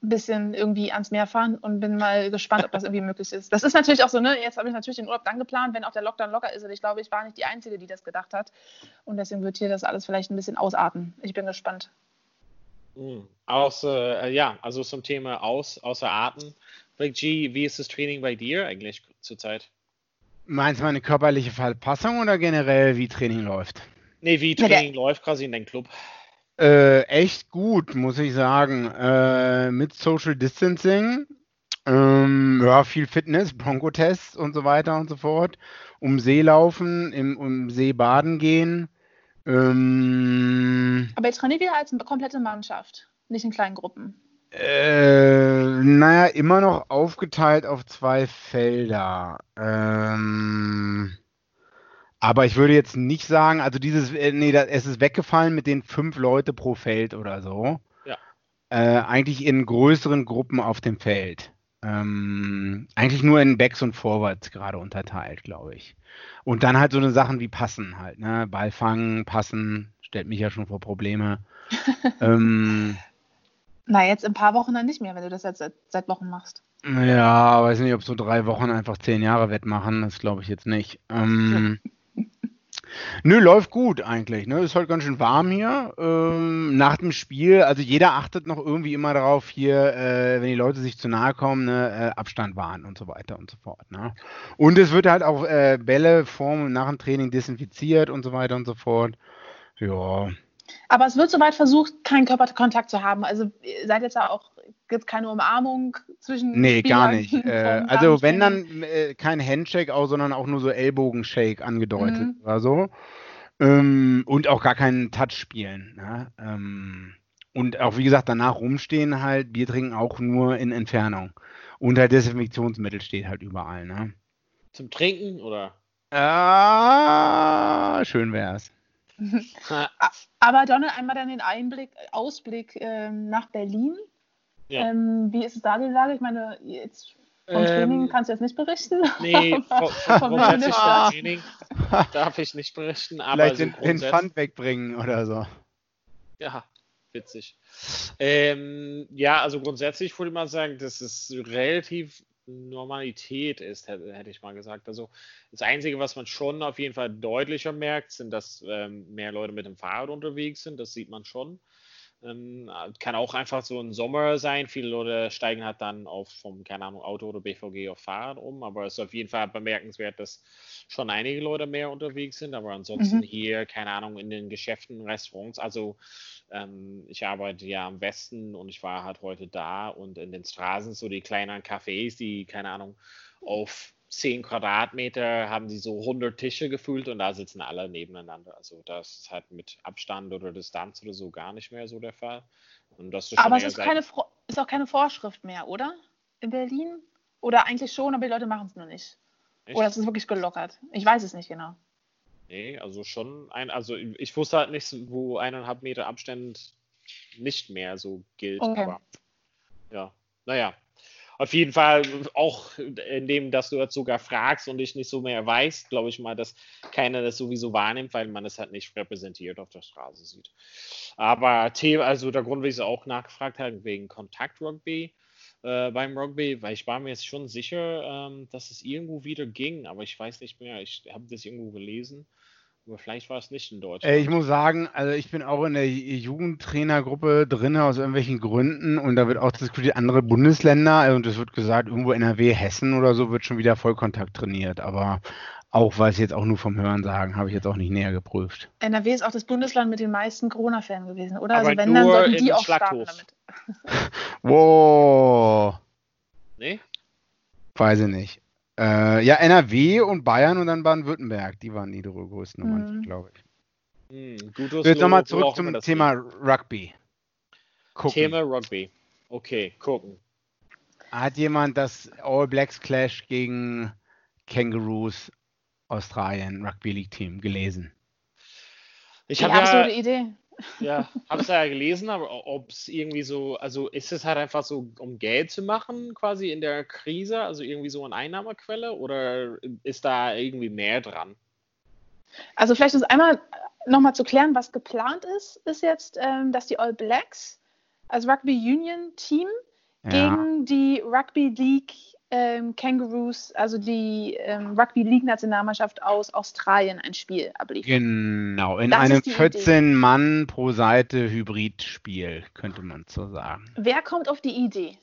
ein bisschen irgendwie ans Meer fahren und bin mal gespannt, ob das irgendwie möglich ist. Das ist natürlich auch so, ne? Jetzt habe ich natürlich den Urlaub dann geplant, wenn auch der Lockdown locker ist. Und ich glaube, ich war nicht die Einzige, die das gedacht hat. Und deswegen wird hier das alles vielleicht ein bisschen ausarten. Ich bin gespannt. Mhm. Außer, äh, ja, also zum Thema aus, außer Arten. G, wie ist das Training bei dir eigentlich zurzeit? Meinst du meine körperliche Verpassung oder generell, wie Training läuft? Nee, wie Training ja, läuft quasi in deinem Club. Äh, echt gut, muss ich sagen. Äh, mit Social Distancing. Ähm, ja, viel Fitness, Bronco-Tests und so weiter und so fort. Um See laufen, im, um See baden gehen. Ähm, Aber ihr trainiert ja als eine komplette Mannschaft, nicht in kleinen Gruppen. Äh, naja, immer noch aufgeteilt auf zwei Felder. Ähm, aber ich würde jetzt nicht sagen, also dieses, äh, nee, das, es ist weggefallen mit den fünf Leute pro Feld oder so. Ja. Äh, eigentlich in größeren Gruppen auf dem Feld. Ähm, eigentlich nur in Backs und Forwards gerade unterteilt, glaube ich. Und dann halt so eine Sachen wie Passen halt, ne? Ball fangen, passen, stellt mich ja schon vor Probleme. ähm, Na, jetzt in ein paar Wochen dann nicht mehr, wenn du das jetzt seit, seit Wochen machst. Ja, weiß nicht, ob so drei Wochen einfach zehn Jahre wettmachen, das glaube ich jetzt nicht. Ähm, Nö, läuft gut eigentlich. Ne? Ist halt ganz schön warm hier. Ähm, nach dem Spiel, also jeder achtet noch irgendwie immer darauf, hier, äh, wenn die Leute sich zu nahe kommen, ne, äh, Abstand wahren und so weiter und so fort. Ne? Und es wird halt auch äh, Bälle vorm und nach dem Training desinfiziert und so weiter und so fort. Ja. Aber es wird soweit versucht, keinen Körperkontakt zu haben. Also seid jetzt ja auch gibt es keine Umarmung zwischen. Nee, Spielern gar nicht. Äh, also wenn dann äh, kein Handshake auch, sondern auch nur so Ellbogenshake angedeutet mhm. oder so. Ähm, und auch gar keinen Touch spielen. Ne? Ähm, und auch wie gesagt, danach rumstehen halt, Bier trinken auch nur in Entfernung. Und halt Desinfektionsmittel steht halt überall. Ne? Zum Trinken oder? Ah, schön wär's. Aber Donald, einmal dann den Einblick, Ausblick ähm, nach Berlin. Ja. Ähm, wie ist es da die Lage? Ich meine, jetzt vom ähm, Training kannst du jetzt nicht berichten. Nee, vom, vom vom Training darf ich nicht berichten. Aber Vielleicht den, den Pfand wegbringen oder so. Ja, witzig. Ähm, ja, also grundsätzlich würde ich mal sagen, dass es relativ Normalität ist, hätte, ich mal gesagt. Also das Einzige, was man schon auf jeden Fall deutlicher merkt, sind, dass ähm, mehr Leute mit dem Fahrrad unterwegs sind. Das sieht man schon. Ähm, kann auch einfach so ein Sommer sein. Viele Leute steigen halt dann auf vom, keine Ahnung, Auto oder BVG auf Fahrrad um. Aber es ist auf jeden Fall bemerkenswert, dass schon einige Leute mehr unterwegs sind. Aber ansonsten mhm. hier, keine Ahnung, in den Geschäften, Restaurants. Also ähm, ich arbeite ja am Westen und ich war halt heute da und in den Straßen so die kleinen Cafés, die, keine Ahnung, auf 10 Quadratmeter haben sie so 100 Tische gefühlt und da sitzen alle nebeneinander. Also das ist halt mit Abstand oder Distanz oder so gar nicht mehr so der Fall. aber es ist, keine, ist auch keine Vorschrift mehr, oder? In Berlin? Oder eigentlich schon, aber die Leute machen es nur nicht. Echt? Oder es ist wirklich gelockert. Ich weiß es nicht genau. Nee, also schon ein, also ich wusste halt nicht, wo eineinhalb Meter Abstand nicht mehr so gilt. Okay. Aber ja, naja, auf jeden Fall auch indem, dass du jetzt sogar fragst und ich nicht so mehr weißt, glaube ich mal, dass keiner das sowieso wahrnimmt, weil man es halt nicht repräsentiert auf der Straße sieht. Aber Thema, also der Grund, es auch nachgefragt habe, wegen Kontakt-Rugby äh, beim Rugby, weil ich war mir jetzt schon sicher, ähm, dass es irgendwo wieder ging, aber ich weiß nicht mehr, ich habe das irgendwo gelesen. Aber vielleicht war es nicht in Deutschland. Äh, ich muss sagen, also ich bin auch in der Jugendtrainergruppe drin aus irgendwelchen Gründen und da wird auch diskutiert, andere Bundesländer, also, und es wird gesagt, irgendwo NRW, Hessen oder so wird schon wieder Vollkontakt trainiert. Aber Auch weil es jetzt auch nur vom Hören sagen, habe ich jetzt auch nicht näher geprüft. NRW ist auch das Bundesland mit den meisten Corona-Fällen gewesen, oder? Aber also wenn, dann sollten die auch starten damit. wow. Nee? Weiß ich nicht. Äh, ja, NRW und Bayern und dann Baden-Württemberg, die waren die größten mhm. glaube ich. Hm, Jetzt nochmal zurück zum Thema Rugby. Gucken. Thema Rugby. Okay, gucken. Hat jemand das All Blacks Clash gegen Kangaroos Australien Rugby League Team gelesen? Ich habe ja, so eine Idee. Ja, habe es ja gelesen, aber ob es irgendwie so, also ist es halt einfach so, um Geld zu machen, quasi in der Krise, also irgendwie so eine Einnahmequelle oder ist da irgendwie mehr dran? Also vielleicht ist einmal nochmal zu klären, was geplant ist, ist jetzt, ähm, dass die All Blacks als Rugby Union Team ja. gegen die Rugby League ähm, Kangaroos, also die ähm, Rugby League Nationalmannschaft aus Australien, ein Spiel abliefern. Genau, in das einem 14 Mann pro Seite Hybridspiel, könnte man so sagen. Wer kommt auf die Idee?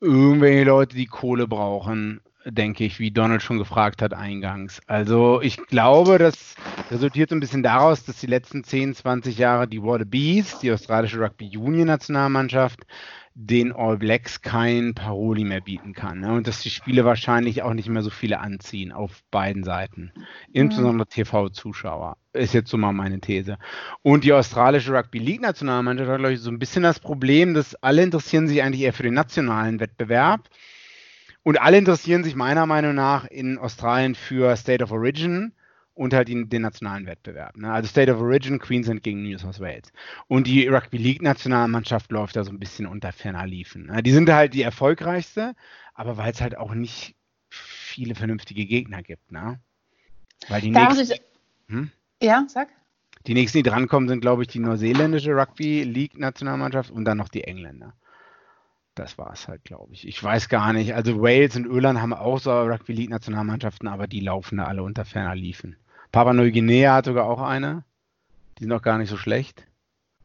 Irgendwelche Leute, die Kohle brauchen denke ich, wie Donald schon gefragt hat eingangs. Also ich glaube, das resultiert so ein bisschen daraus, dass die letzten 10, 20 Jahre die Wallabies, die australische Rugby Union Nationalmannschaft, den All Blacks kein Paroli mehr bieten kann. Ne? Und dass die Spiele wahrscheinlich auch nicht mehr so viele anziehen auf beiden Seiten. Insbesondere mhm. TV-Zuschauer. Ist jetzt so mal meine These. Und die australische Rugby League Nationalmannschaft hat, glaube ich, so ein bisschen das Problem, dass alle interessieren sich eigentlich eher für den nationalen Wettbewerb und alle interessieren sich meiner Meinung nach in Australien für State of Origin und halt den, den nationalen Wettbewerb. Ne? Also State of Origin, Queensland gegen New South Wales. Und die Rugby League Nationalmannschaft läuft da so ein bisschen unter ferner Liefen. Ne? Die sind halt die erfolgreichste, aber weil es halt auch nicht viele vernünftige Gegner gibt. Ne? Weil die nächsten, ich, hm? Ja, sag. Die nächsten, die drankommen, sind, glaube ich, die neuseeländische Rugby League Nationalmannschaft und dann noch die Engländer. Das war es halt, glaube ich. Ich weiß gar nicht. Also Wales und Irland haben auch so Rugby League Nationalmannschaften, aber die laufen da alle unter ferner Liefen. Papua Neuguinea hat sogar auch eine. Die sind auch gar nicht so schlecht.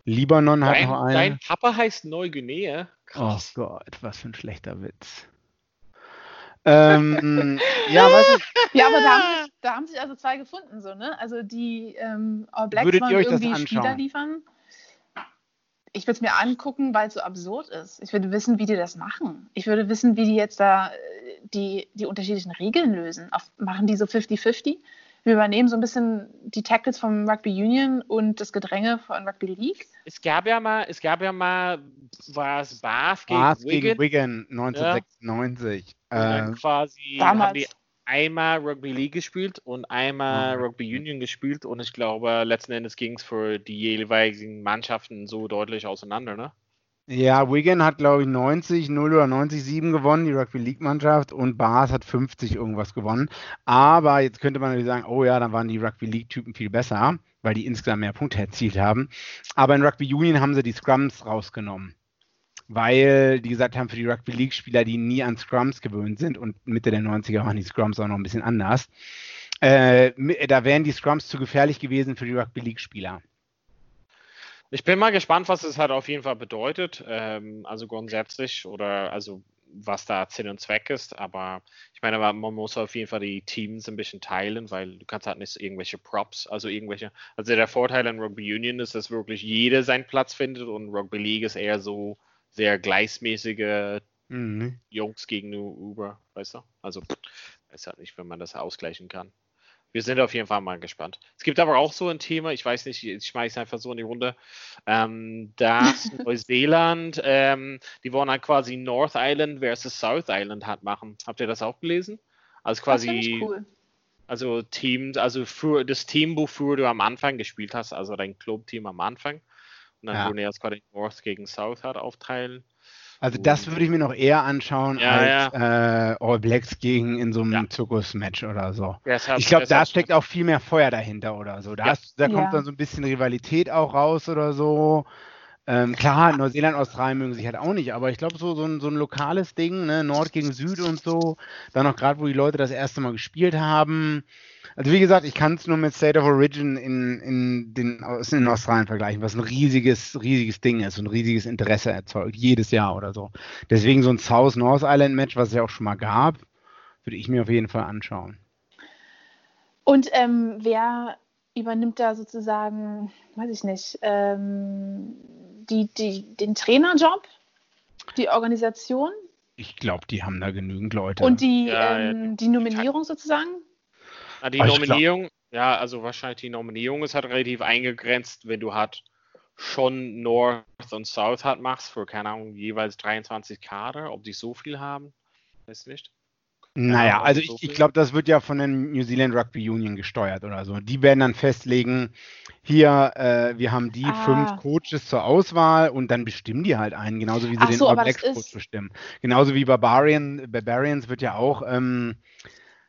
Libanon dein, hat noch eine. Dein Papa heißt Neuguinea. Krass. Oh Gott, was für ein schlechter Witz. ähm, ja, weißt du, ja, aber da haben, sich, da haben, sich, also zwei gefunden, so, ne? Also die ähm, All Blacks Würdet wollen irgendwie Spieler liefern ich würde es mir angucken, weil es so absurd ist. Ich würde wissen, wie die das machen. Ich würde wissen, wie die jetzt da äh, die, die unterschiedlichen Regeln lösen. Auf, machen die so 50-50? Wir übernehmen so ein bisschen die Tackles vom Rugby Union und das Gedränge von Rugby League. Es gab ja mal, es gab ja mal, war es Bath gegen Bath Wigan? gegen Wigan 1996. Ja. Äh, quasi Damals. haben die einmal Rugby League gespielt und einmal mhm. Rugby Union gespielt und ich glaube, letzten Endes ging es für die jeweiligen Mannschaften so deutlich auseinander, ne? Ja, Wigan hat, glaube ich, 90, 0 oder 90, 7 gewonnen, die Rugby League-Mannschaft, und Bars hat 50 irgendwas gewonnen. Aber jetzt könnte man natürlich sagen, oh ja, dann waren die Rugby League-Typen viel besser, weil die insgesamt mehr Punkte erzielt haben. Aber in Rugby Union haben sie die Scrums rausgenommen weil die gesagt haben, für die Rugby League-Spieler, die nie an Scrums gewöhnt sind und Mitte der 90er waren die Scrums auch noch ein bisschen anders, äh, da wären die Scrums zu gefährlich gewesen für die Rugby League-Spieler. Ich bin mal gespannt, was es halt auf jeden Fall bedeutet. Ähm, also grundsätzlich oder also was da Sinn und Zweck ist. Aber ich meine, man muss auf jeden Fall die Teams ein bisschen teilen, weil du kannst halt nicht irgendwelche Props, also irgendwelche. Also der Vorteil an Rugby Union ist, dass wirklich jeder seinen Platz findet und Rugby League ist eher so, sehr gleichmäßige mhm. Jungs gegenüber, weißt du? Also, weiß halt nicht, wenn man das ausgleichen kann. Wir sind auf jeden Fall mal gespannt. Es gibt aber auch so ein Thema, ich weiß nicht, ich schmeiße einfach so in die Runde, ähm, dass Neuseeland, ähm, die wollen halt quasi North Island versus South Island hat machen. Habt ihr das auch gelesen? Also quasi, cool. also Teams, also für das Team, wofür du am Anfang gespielt hast, also dein Clubteam am Anfang, und dann ja. würden jetzt gerade North gegen South halt aufteilen. Also das würde ich mir noch eher anschauen ja, als ja. Äh, All Blacks gegen in so einem ja. Zirkus-Match oder so. Deshalb, ich glaube, da steckt auch viel mehr Feuer dahinter oder so. Da, ist, da kommt dann so ein bisschen Rivalität auch raus oder so. Ähm, klar, Neuseeland, Australien mögen sich halt auch nicht, aber ich glaube, so, so, ein, so ein lokales Ding, ne? Nord gegen Süd und so, dann noch gerade, wo die Leute das erste Mal gespielt haben, also wie gesagt, ich kann es nur mit State of Origin in, in, den, in Australien vergleichen, was ein riesiges, riesiges Ding ist und ein riesiges Interesse erzeugt, jedes Jahr oder so. Deswegen so ein South North Island Match, was es ja auch schon mal gab, würde ich mir auf jeden Fall anschauen. Und ähm, wer übernimmt da sozusagen, weiß ich nicht, ähm, die, die, den Trainerjob, die Organisation? Ich glaube, die haben da genügend Leute. Und die, ja, ähm, ja, die Nominierung sozusagen? Na, die Nominierung, ja, also wahrscheinlich die Nominierung ist halt relativ eingegrenzt, wenn du halt schon North und South halt machst für, keine Ahnung, jeweils 23 Kader, ob die so viel haben, weiß nicht. Naja, also ich, ich glaube, das wird ja von den New Zealand Rugby Union gesteuert oder so. Die werden dann festlegen, hier, äh, wir haben die ah. fünf Coaches zur Auswahl und dann bestimmen die halt einen, genauso wie sie Ach den so, All Blacks Coach bestimmen. Genauso wie Barbarian, Barbarians wird ja auch, ähm,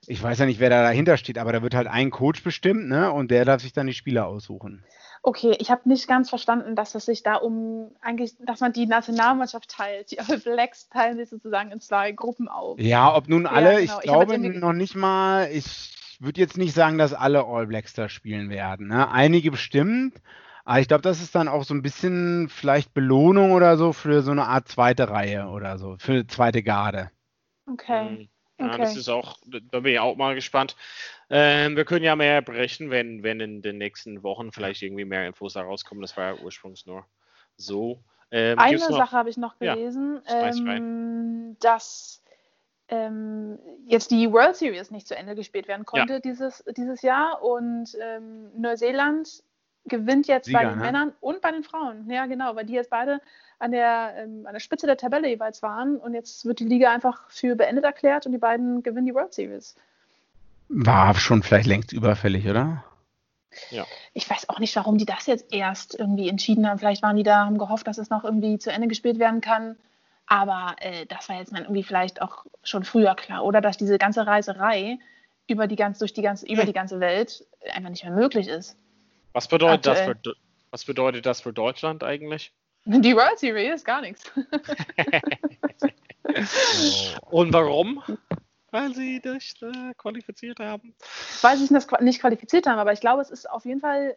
ich weiß ja nicht, wer da dahinter steht, aber da wird halt ein Coach bestimmt, ne? Und der darf sich dann die Spieler aussuchen. Okay, ich habe nicht ganz verstanden, dass es sich da um eigentlich, dass man die Nationalmannschaft teilt. Die All Blacks teilen sich sozusagen in zwei Gruppen auf. Ja, ob nun alle, ja, genau. ich glaube ich noch nicht mal, ich würde jetzt nicht sagen, dass alle All Blacks da spielen werden. Ne? Einige bestimmt, aber ich glaube, das ist dann auch so ein bisschen vielleicht Belohnung oder so für so eine Art zweite Reihe oder so, für eine zweite Garde. Okay. Mhm. Ja, okay. das ist auch, da bin ich auch mal gespannt. Ähm, wir können ja mehr berichten, wenn, wenn in den nächsten Wochen vielleicht irgendwie mehr Infos da rauskommen. Das war ja ursprünglich nur so. Ähm, Eine Sache habe ich noch gelesen, ja, ähm, dass ähm, jetzt die World Series nicht zu Ende gespielt werden konnte ja. dieses, dieses Jahr und ähm, Neuseeland gewinnt jetzt Sieger, bei den ne? Männern und bei den Frauen. Ja, genau, weil die jetzt beide an der, ähm, an der Spitze der Tabelle jeweils waren und jetzt wird die Liga einfach für beendet erklärt und die beiden gewinnen die World Series. War schon vielleicht längst überfällig, oder? Ja. Ich weiß auch nicht, warum die das jetzt erst irgendwie entschieden haben. Vielleicht waren die da, haben gehofft, dass es noch irgendwie zu Ende gespielt werden kann. Aber äh, das war jetzt dann irgendwie vielleicht auch schon früher klar. Oder dass diese ganze Reiserei über die, ganz, durch die, ganze, über die ganze Welt einfach nicht mehr möglich ist. Was bedeutet, das für, was bedeutet das für Deutschland eigentlich? Die World Series, gar nichts. Und warum? Weil sie dich äh, qualifiziert haben. Weil sie es nicht qualifiziert haben, aber ich glaube, es ist auf jeden Fall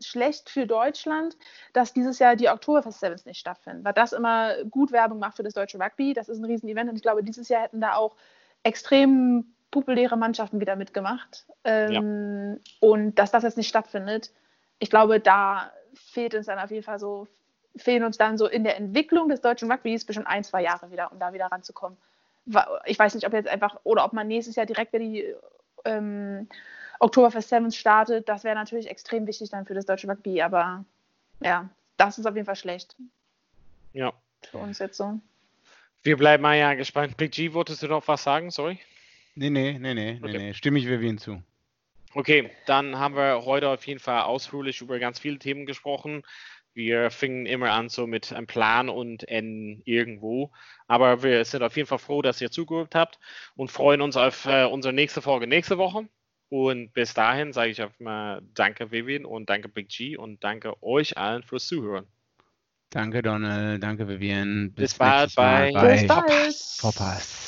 schlecht für Deutschland, dass dieses Jahr die Oktoberfest Sevens nicht stattfinden, weil das immer gut Werbung macht für das deutsche Rugby. Das ist ein Riesenevent und ich glaube, dieses Jahr hätten da auch extrem populäre Mannschaften wieder mitgemacht. Ähm, ja. Und dass das jetzt nicht stattfindet, ich glaube, da fehlt uns dann auf jeden Fall so fehlen uns dann so in der Entwicklung des deutschen Rugbys bestimmt ein, zwei Jahre wieder, um da wieder ranzukommen. Ich weiß nicht, ob jetzt einfach, oder ob man nächstes Jahr direkt wieder die ähm, Oktoberfest Sevens startet. Das wäre natürlich extrem wichtig dann für das deutsche Rugby, aber ja, das ist auf jeden Fall schlecht. Ja. Für uns jetzt so. Wir bleiben mal ja gespannt. Big G, wolltest du noch was sagen? Sorry? Nee, nee, nee, nee, okay. nee, nee. Stimme ich Vivian zu. Okay, dann haben wir heute auf jeden Fall ausführlich über ganz viele Themen gesprochen. Wir fingen immer an so mit einem Plan und N irgendwo. Aber wir sind auf jeden Fall froh, dass ihr zugehört habt und freuen uns auf äh, unsere nächste Folge nächste Woche. Und bis dahin sage ich einfach mal Danke, Vivian, und danke, Big G, und danke euch allen fürs Zuhören. Danke, Donald. Danke, Vivian. Bis, bis bald bei, bei bis bald. Vorpass.